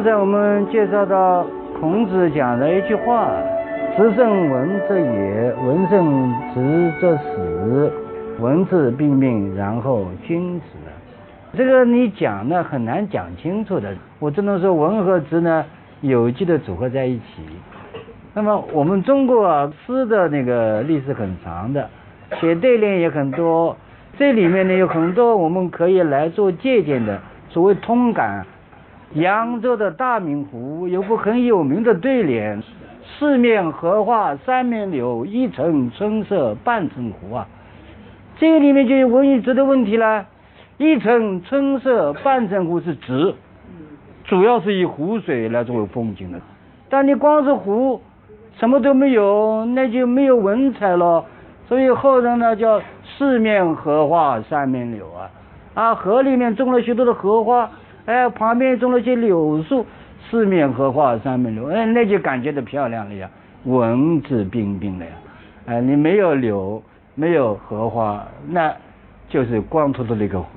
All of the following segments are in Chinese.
刚才我们介绍到孔子讲的一句话：“子胜文者也，文胜直者死。文质彬彬，然后君子。”这个你讲呢很难讲清楚的，我只能说文和直呢有机的组合在一起。那么我们中国啊诗的那个历史很长的，写对联也很多，这里面呢有很多我们可以来做借鉴的，所谓通感。扬州的大明湖有个很有名的对联：“四面荷花三面柳，一城春色半城湖。”啊，这个里面就有文与直的问题了。一城春色半城湖是直，主要是以湖水来作为风景的。但你光是湖，什么都没有，那就没有文采了。所以后人呢叫“四面荷花三面柳”啊，啊，河里面种了许多的荷花。哎，旁边种了些柳树，四面荷花三面柳，哎，那就感觉到漂亮了呀，文质彬彬了呀。哎，你没有柳，没有荷花，那就是光秃秃的一个湖。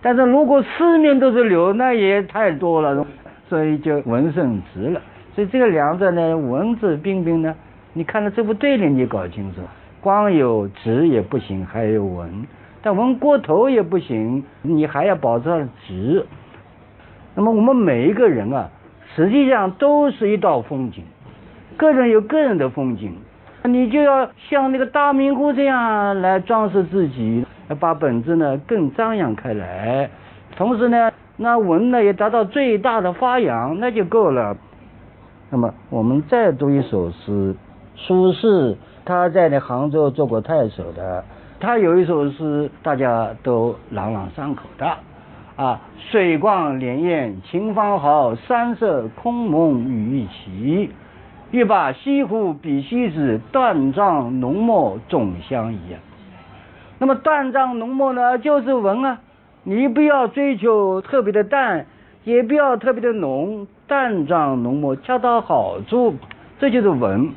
但是如果四面都是柳，那也太多了，所以就文胜直了。所以这个两者呢，文质彬彬呢，你看到这部对联，你就搞清楚，光有直也不行，还有文，但文过头也不行，你还要保持直。那么我们每一个人啊，实际上都是一道风景，个人有个人的风景，你就要像那个大明湖这样来装饰自己，把本质呢更张扬开来，同时呢，那文呢也达到最大的发扬，那就够了。那么我们再读一首诗，苏轼他在那杭州做过太守的，他有一首诗大家都朗朗上口的。啊，水光潋滟晴方好，山色空蒙雨亦奇。欲把西湖比西子，断章浓墨总相宜。那么断章浓墨呢，就是文啊。你不要追求特别的淡，也不要特别的浓，淡章浓墨恰到好处，这就是文。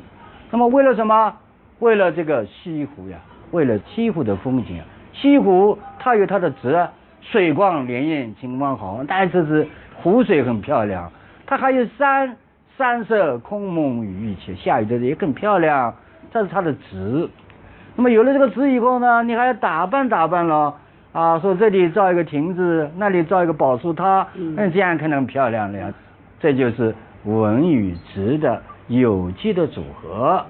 那么为了什么？为了这个西湖呀，为了西湖的风景啊。西湖它有它的值啊。水光潋滟晴方好，但是是湖水很漂亮。它还有山，山色空蒙雨亦奇，下雨的也更漂亮。这是它的值。那么有了这个值以后呢，你还要打扮打扮了啊，说这里造一个亭子，那里造一个宝树塔，嗯，这样可能漂亮了呀。这就是文与值的有机的组合。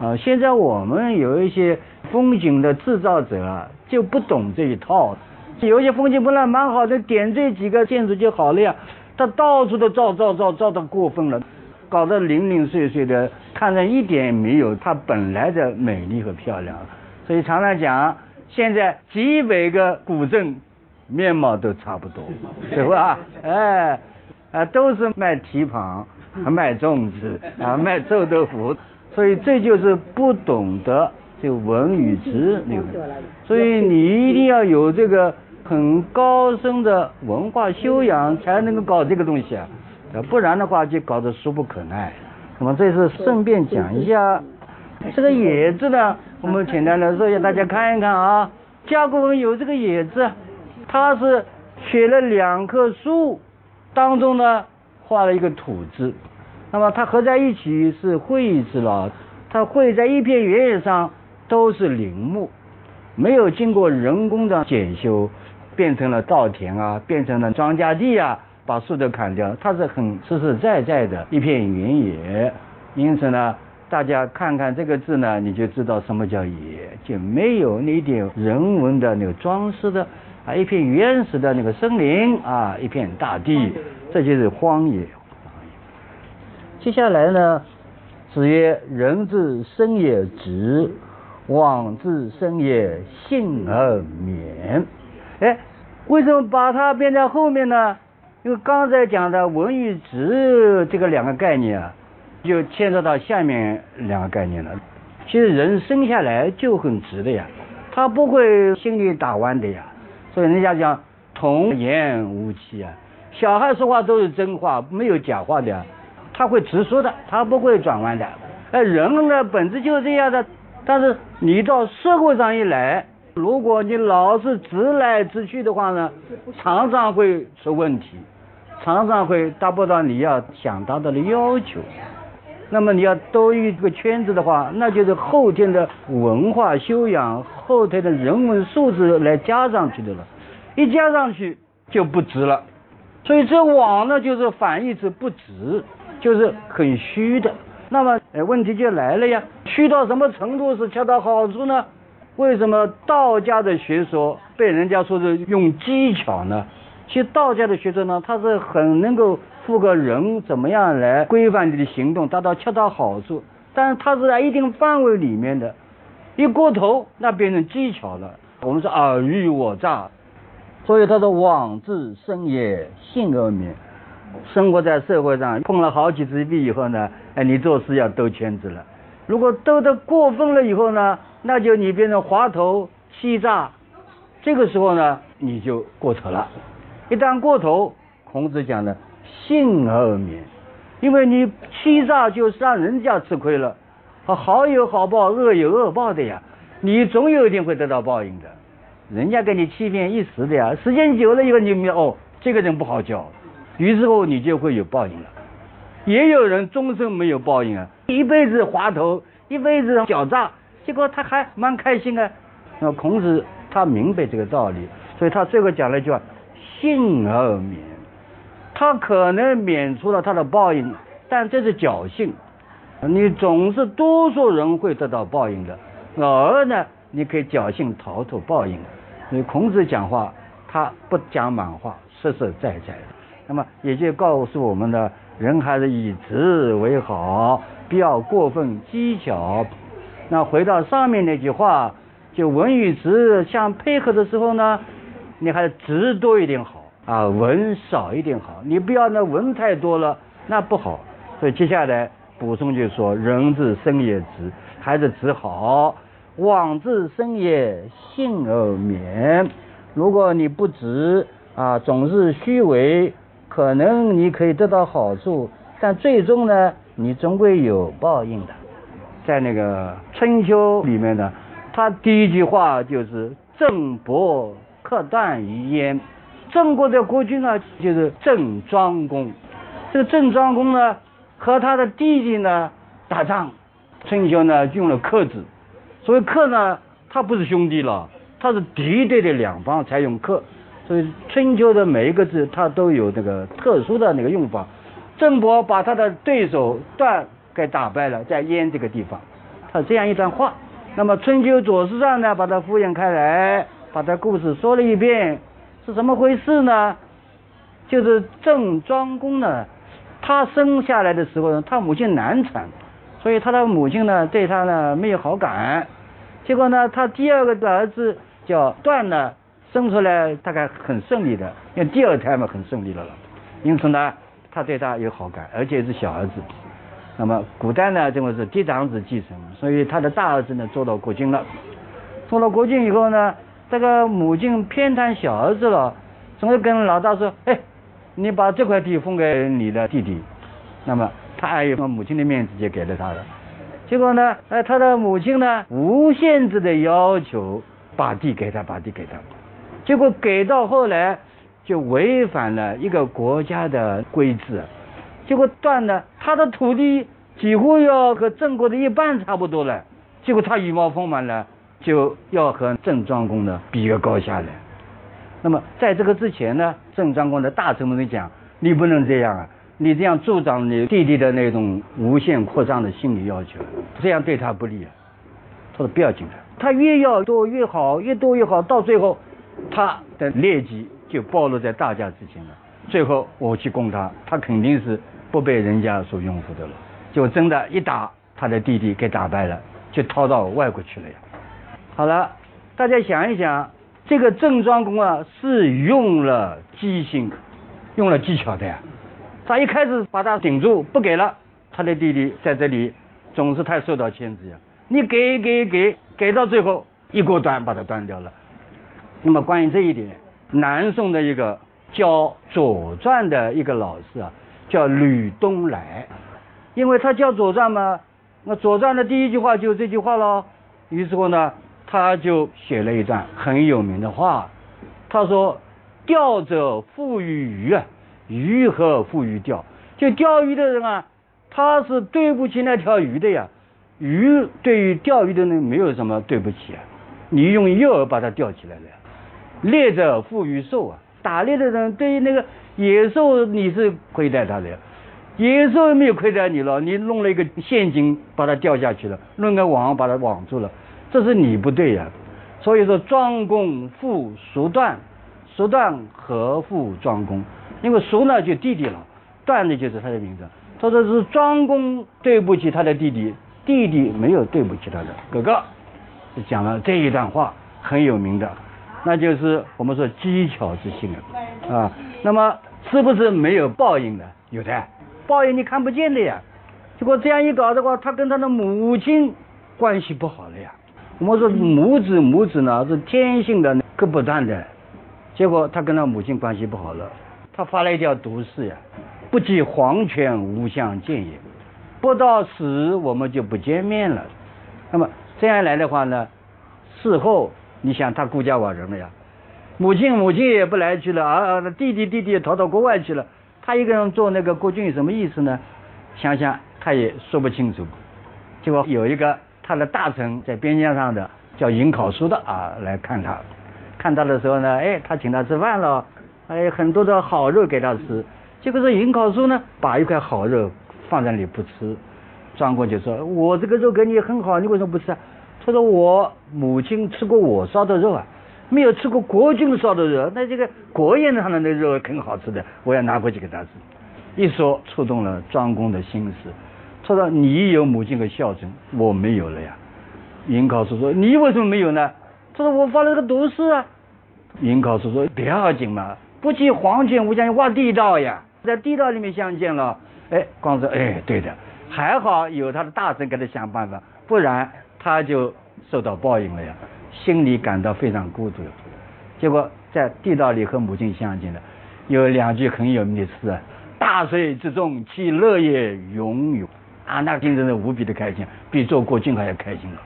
啊，现在我们有一些风景的制造者就不懂这一套。有些风景本来蛮好的，点缀几个建筑就好了呀。他到处都造造造造的过分了，搞得零零碎碎的，看着一点也没有它本来的美丽和漂亮。所以常常讲，现在几百个古镇面貌都差不多，对吧？哎，啊，都是卖蹄膀、卖粽子啊、卖臭豆腐，所以这就是不懂得就文与直那个。所以你一定要有这个。很高深的文化修养才能够搞这个东西啊，不然的话就搞得俗不可耐。那么这是顺便讲一下这个“野”字呢，我们简单的说一下，大家看一看啊。甲骨文有这个“野”字，它是写了两棵树，当中呢画了一个土字，那么它合在一起是绘字了。它绘在一片原野上都是林木，没有经过人工的检修。变成了稻田啊，变成了庄稼地啊，把树都砍掉，它是很实实在在的一片原野。因此呢，大家看看这个字呢，你就知道什么叫野，就没有那点人文的那个装饰的啊，一片原始的那个森林啊，一片大地，这就是荒野。接下来呢，子曰：“人之生也直，往之生也信而免。”哎。为什么把它编在后面呢？因为刚才讲的文与直这个两个概念啊，就牵扯到下面两个概念了。其实人生下来就很直的呀，他不会心里打弯的呀。所以人家讲童言无欺啊，小孩说话都是真话，没有假话的呀，他会直说的，他不会转弯的。哎，人的本质就是这样的。但是你到社会上一来，如果你老是直来直去的话呢，常常会出问题，常常会达不到你要想达到的要求。那么你要兜一个圈子的话，那就是后天的文化修养、后天的人文素质来加上去的了，一加上去就不直了。所以这网呢，就是反义词不直，就是很虚的。那么，呃，问题就来了呀，虚到什么程度是恰到好处呢？为什么道家的学说被人家说是用技巧呢？其实道家的学说呢，它是很能够赋个人怎么样来规范你的行动，达到恰到好处。但是它是在一定范围里面的，一过头那变成技巧了。我们说尔虞我诈，所以他说妄自生也，性而免。生活在社会上碰了好几次壁以后呢，哎，你做事要兜圈子了。如果兜得过分了以后呢，那就你变成滑头欺诈，这个时候呢，你就过头了。一旦过头，孔子讲的信而免，因为你欺诈就是让人家吃亏了。好有好报，恶有恶报的呀，你总有一天会得到报应的。人家给你欺骗一时的呀，时间久了以后，你明哦，这个人不好交。于是乎，你就会有报应了。也有人终身没有报应啊，一辈子滑头，一辈子狡诈，结果他还蛮开心啊。那孔子他明白这个道理，所以他最后讲了一句话：“幸而免。”他可能免除了他的报应，但这是侥幸。你总是多数人会得到报应的，偶尔呢，你可以侥幸逃脱报应。所以孔子讲话，他不讲满话，实实在在的。那么也就告诉我们呢，人还是以直为好，不要过分技巧。那回到上面那句话，就文与直相配合的时候呢，你还是直多一点好啊，文少一点好。你不要那文太多了，那不好。所以接下来补充就说，人之生也直，还是直好。往自生也，信而免。如果你不直啊，总是虚伪。可能你可以得到好处，但最终呢，你终归有报应的。在那个春秋里面呢，他第一句话就是“郑伯克段于鄢”。郑国的国君呢，就是郑庄公。这个郑庄公呢，和他的弟弟呢打仗。春秋呢用了克字，所谓克呢，他不是兄弟了，他是敌对的两方才用克。所以春秋的每一个字，它都有那个特殊的那个用法。郑伯把他的对手段被打败了，在燕这个地方，他这样一段话。那么春秋左氏传呢，把它敷衍开来，把它故事说了一遍，是怎么回事呢？就是郑庄公呢，他生下来的时候呢，他母亲难产，所以他的母亲呢对他呢没有好感。结果呢，他第二个的儿子叫段呢。生出来大概很顺利的，因为第二胎嘛很顺利了了，因此呢，他对他有好感，而且是小儿子。那么古代呢，认为是嫡长子继承，所以他的大儿子呢做到国君了。做到国君以后呢，这个母亲偏袒小儿子了，总是跟老大说：“哎，你把这块地封给你的弟弟。”那么他碍于母亲的面子，就给了他了。结果呢，哎，他的母亲呢无限制的要求把地给他，把地给他。结果给到后来，就违反了一个国家的规制，结果断了他的土地几乎要和郑国的一半差不多了。结果他羽毛丰满了，就要和郑庄公呢比个高下来。那么在这个之前呢，郑庄公的大臣们讲：“你不能这样啊，你这样助长你弟弟的那种无限扩张的心理要求，这样对他不利啊。”他说：“不要紧的，他越要多越好，越多越好，到最后。”他的劣迹就暴露在大家之前了。最后我去攻他，他肯定是不被人家所拥护的了。就真的一打，他的弟弟给打败了，就逃到外国去了呀。好了，大家想一想，这个郑庄公啊，是用了机心，用了技巧的呀。他一开始把他顶住不给了，他的弟弟在这里总是太受到牵制呀。你给给给给到最后一锅端把它端掉了。那么关于这一点，南宋的一个教《左传》的一个老师啊，叫吕东来，因为他叫《左传》嘛，那《左传》的第一句话就是这句话喽。于是乎呢，他就写了一段很有名的话，他说：“钓者负于鱼啊。”鱼何负于钓？就钓鱼的人啊，他是对不起那条鱼的呀。鱼对于钓鱼的人没有什么对不起啊，你用诱饵把它钓起来了。猎者负于兽啊，打猎的人对于那个野兽你是亏待他的，野兽又没有亏待你了，你弄了一个陷阱把它掉下去了，弄个网把它网住了，这是你不对呀。所以说庄公负孰断，孰断何负庄公？因为叔呢就弟弟了，段呢就是他的名字。他说是庄公对不起他的弟弟，弟弟没有对不起他的哥哥，就讲了这一段话很有名的，那就是我们说机巧之心啊啊。那么是不是没有报应的？有的，报应你看不见的呀。结果这样一搞的话，他跟他的母亲关系不好了呀。我们说母子母子呢是天性的割不断的，结果他跟他母亲关系不好了。他发了一条毒誓呀，不及黄泉无相见也，不到死我们就不见面了。那么这样来的话呢，事后你想他孤家寡人了呀，母亲母亲也不来去了，儿弟弟弟弟逃到国外去了，他一个人做那个国君什么意思呢？想想他也说不清楚。结果有一个他的大臣在边疆上的叫尹考叔的啊来看他，看他的时候呢，哎，他请他吃饭了。还有很多的好肉给他吃，结果是尹考叔呢，把一块好肉放在那里不吃。庄公就说：“我这个肉给你很好，你为什么不吃？”他说：“我母亲吃过我烧的肉啊，没有吃过国君烧的肉。那这个国宴上的那肉很好吃的，我要拿过去给他吃。”一说触动了庄公的心思，他说：“你有母亲的孝顺，我没有了呀。”尹考叔说：“你为什么没有呢？”他说：“我发了个毒誓啊。”尹考叔说：“不要紧嘛。”不计黄泉无相挖地道呀，在地道里面相见了。哎，光说哎，对的，还好有他的大臣给他想办法，不然他就受到报应了呀，心里感到非常孤独。结果在地道里和母亲相见了，有两句很有名的诗啊：“大水之中，其乐也永永。”啊，那听真是无比的开心，比做国君还要开心了。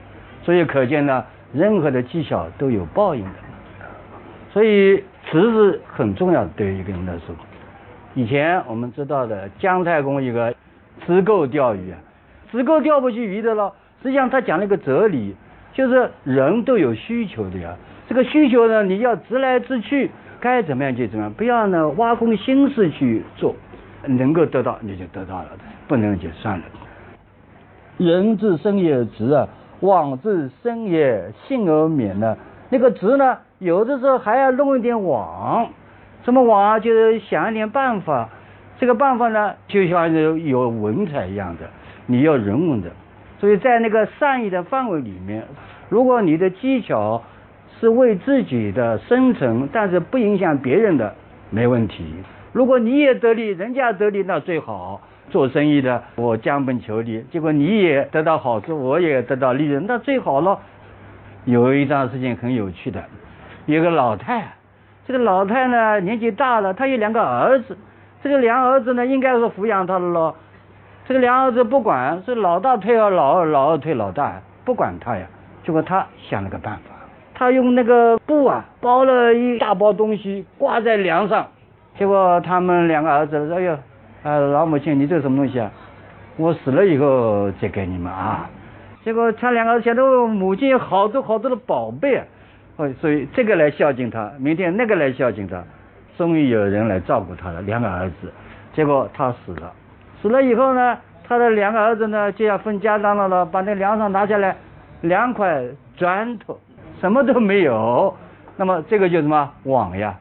所以可见呢，任何的技巧都有报应的。所以。词是很重要的，对于一个人来说。以前我们知道的姜太公一个直钩钓鱼啊，直钩钓不起鱼的了。实际上他讲了一个哲理，就是人都有需求的呀。这个需求呢，你要直来直去，该怎么样就怎么样，不要呢挖空心思去做，能够得到你就得到了，不能就算了。人之生也直啊，往之生也幸而免呢。那个直呢？有的时候还要弄一点网，什么网啊？就是想一点办法。这个办法呢，就像有有文采一样的，你要人文的。所以在那个善意的范围里面，如果你的技巧是为自己的生存，但是不影响别人的，没问题。如果你也得利，人家得利，那最好。做生意的，我将本求利，结果你也得到好处，我也得到利润，那最好了。有一桩事情很有趣的。有个老太，这个老太呢年纪大了，她有两个儿子，这个两儿子呢应该是抚养她的咯。这个两儿子不管是老大退了老二，老二退老大，不管他呀。结果他想了个办法，他用那个布啊包了一大包东西挂在梁上。结果他们两个儿子说：“哎呦，啊老母亲，你这什么东西啊？我死了以后再给你们啊。”结果他两个儿子想到母亲有好多好多的宝贝。哦，所以这个来孝敬他，明天那个来孝敬他，终于有人来照顾他了。两个儿子，结果他死了，死了以后呢，他的两个儿子呢就要分家当了了，把那梁上拿下来，两块砖头，什么都没有。那么这个就什么网呀，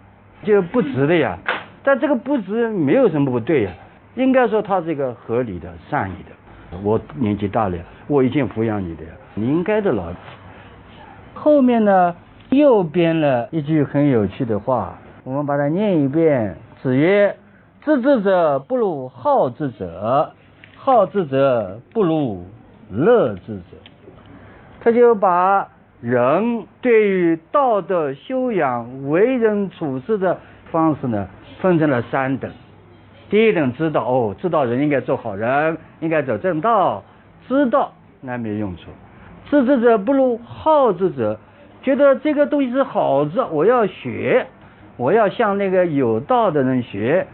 就不值的呀。但这个不值没有什么不对呀，应该说他是一个合理的、善意的。我年纪大了，我已经抚养你的呀，你应该的老子。后面呢？又编了一句很有趣的话，我们把它念一遍。子曰：“知之者不如好之者，好之者不如乐之者。他就把人对于道德修养、为人处事的方式呢，分成了三等。第一等知道哦，知道人应该做好人，应该走正道，知道那没用处。知之者不如好之者，觉得这个东西是好字，我要学，我要向那个有道的人学。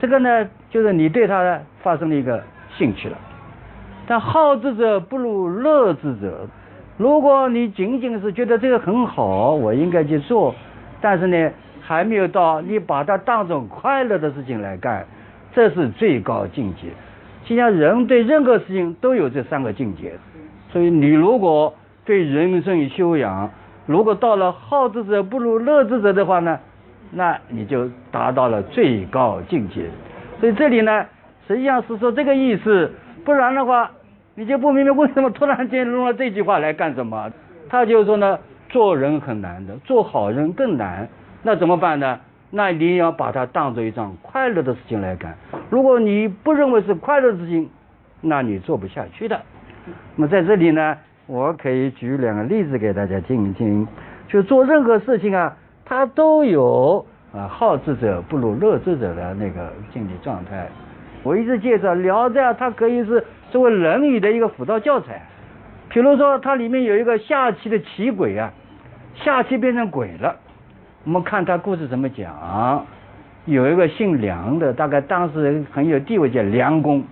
这个呢，就是你对他发生了一个兴趣了。但好之者不如乐之者。如果你仅仅是觉得这个很好，我应该去做，但是呢，还没有到你把它当成快乐的事情来干，这是最高境界。实际上，人对任何事情都有这三个境界。所以，你如果对人生与修养，如果到了好之者不如乐之者的话呢，那你就达到了最高境界。所以这里呢，实际上是说这个意思，不然的话。你就不明白为什么突然间用了这句话来干什么？他就说呢，做人很难的，做好人更难。那怎么办呢？那你要把它当做一桩快乐的事情来干。如果你不认为是快乐的事情，那你做不下去的。那么在这里呢，我可以举两个例子给大家听一听。就做任何事情啊，他都有啊好智者不如乐智者的那个心理状态。我一直介绍《聊斋》，它可以是。作为论语的一个辅导教材，比如说它里面有一个下棋的棋鬼啊，下棋变成鬼了。我们看他故事怎么讲，有一个姓梁的，大概当时很有地位，叫梁公。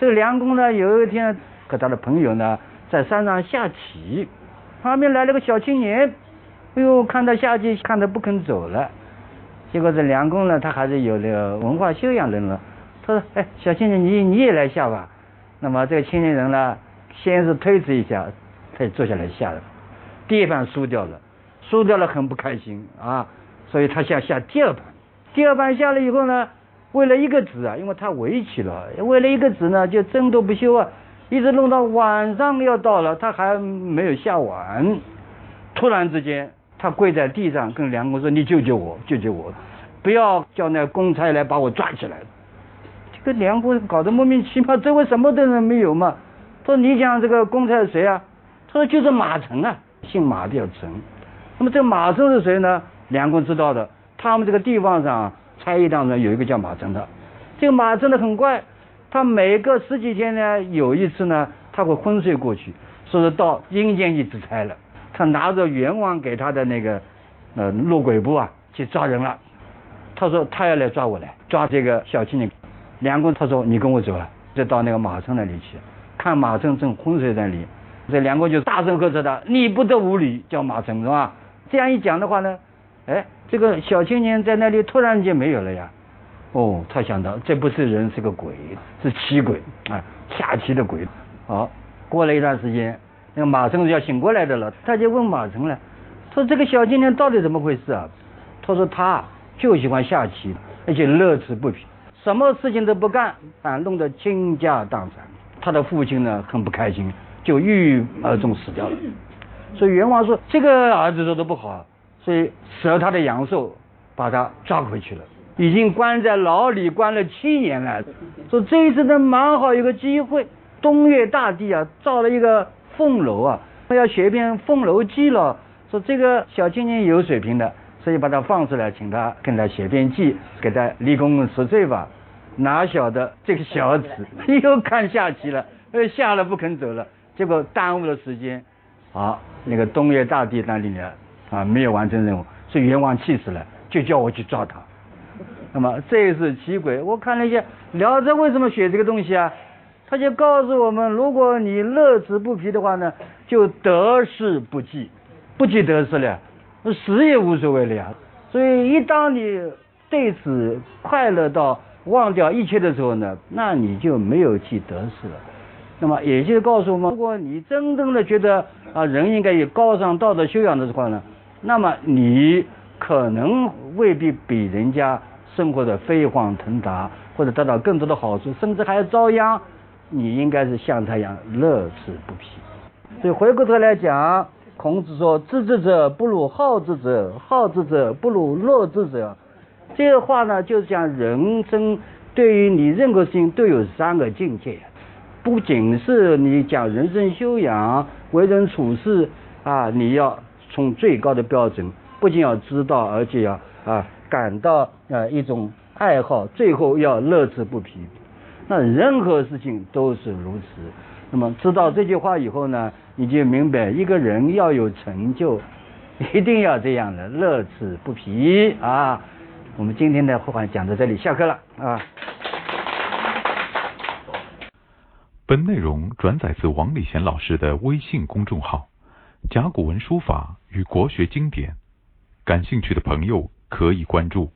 这个梁公呢，有一天和他的朋友呢在山上下棋，旁边来了个小青年，哎呦，看到下棋看得不肯走了。结果这梁公呢，他还是有那个文化修养的人，他说：“哎，小青年，你你也来下吧。”那么这个青年人呢，先是推辞一下，他就坐下来下了。第一盘输掉了，输掉了很不开心啊，所以他想下第二盘。第二盘下了以后呢，为了一个子啊，因为他围棋了，为了一个子呢就争夺不休啊，一直弄到晚上要到了，他还没有下完。突然之间，他跪在地上跟梁公说：“你救救我，救救我，不要叫那公差来把我抓起来。”这个梁公搞得莫名其妙，周围什么的人没有嘛？他说：“你讲这个公差是谁啊？”他说：“就是马成啊，姓马的叫成。”那么这个马成是谁呢？梁公知道的，他们这个地方上差役当中有一个叫马成的。这个马成的很怪，他每隔十几天呢，有一次呢，他会昏睡过去，说是到阴间去出差了。他拿着阎王给他的那个呃落鬼布啊，去抓人了。他说他要来抓我来，抓这个小青年。梁公他说：“你跟我走了，就到那个马城那里去，看马城正昏睡在那里。这梁公就大声呵斥他：‘你不得无礼，叫马城是吧？’这样一讲的话呢，哎，这个小青年在那里突然间没有了呀。哦，他想到这不是人，是个鬼，是奇鬼啊，下棋的鬼。好，过了一段时间，那个马城要醒过来的了，他就问马成了，说这个小青年到底怎么回事啊？他说他就喜欢下棋，而且乐此不疲。”什么事情都不干，啊，弄得倾家荡产。他的父亲呢很不开心，就郁郁而终死掉了。所以元王说这个儿子做的不好，所以舍他的阳寿，把他抓回去了。已经关在牢里关了七年了。说这一次呢蛮好有个机会，东岳大帝啊造了一个凤楼啊，要写一篇《凤楼记》了。说这个小青年有水平的。所以把他放出来，请他跟他写篇记，给他立功赎罪吧。哪晓得这个小子 又看下棋了，呃，下了不肯走了，结果耽误了时间。好，那个东岳大帝那里呢，啊，没有完成任务，所以阎王气死了，就叫我去抓他。那么这是奇鬼，我看了一下《聊斋》为什么写这个东西啊？他就告诉我们，如果你乐此不疲的话呢，就得失不计，不计得失了。死也无所谓了呀，所以一当你对此快乐到忘掉一切的时候呢，那你就没有计得失了。那么也就是告诉我们，如果你真正的觉得啊人应该有高尚道德修养的话呢，那么你可能未必比人家生活的飞黄腾达，或者得到更多的好处，甚至还要遭殃。你应该是像他一样乐此不疲。所以回过头来讲。孔子说：“知之者不如好之者，好之者不如乐之者。”这个话呢，就是讲人生对于你任何事情都有三个境界，不仅是你讲人生修养、为人处事啊，你要从最高的标准，不仅要知道，而且要啊感到啊一种爱好，最后要乐此不疲。那任何事情都是如此。那么知道这句话以后呢，你就明白一个人要有成就，一定要这样的乐此不疲啊。我们今天的话讲到这里，下课了啊。本内容转载自王礼贤老师的微信公众号“甲骨文书法与国学经典”，感兴趣的朋友可以关注。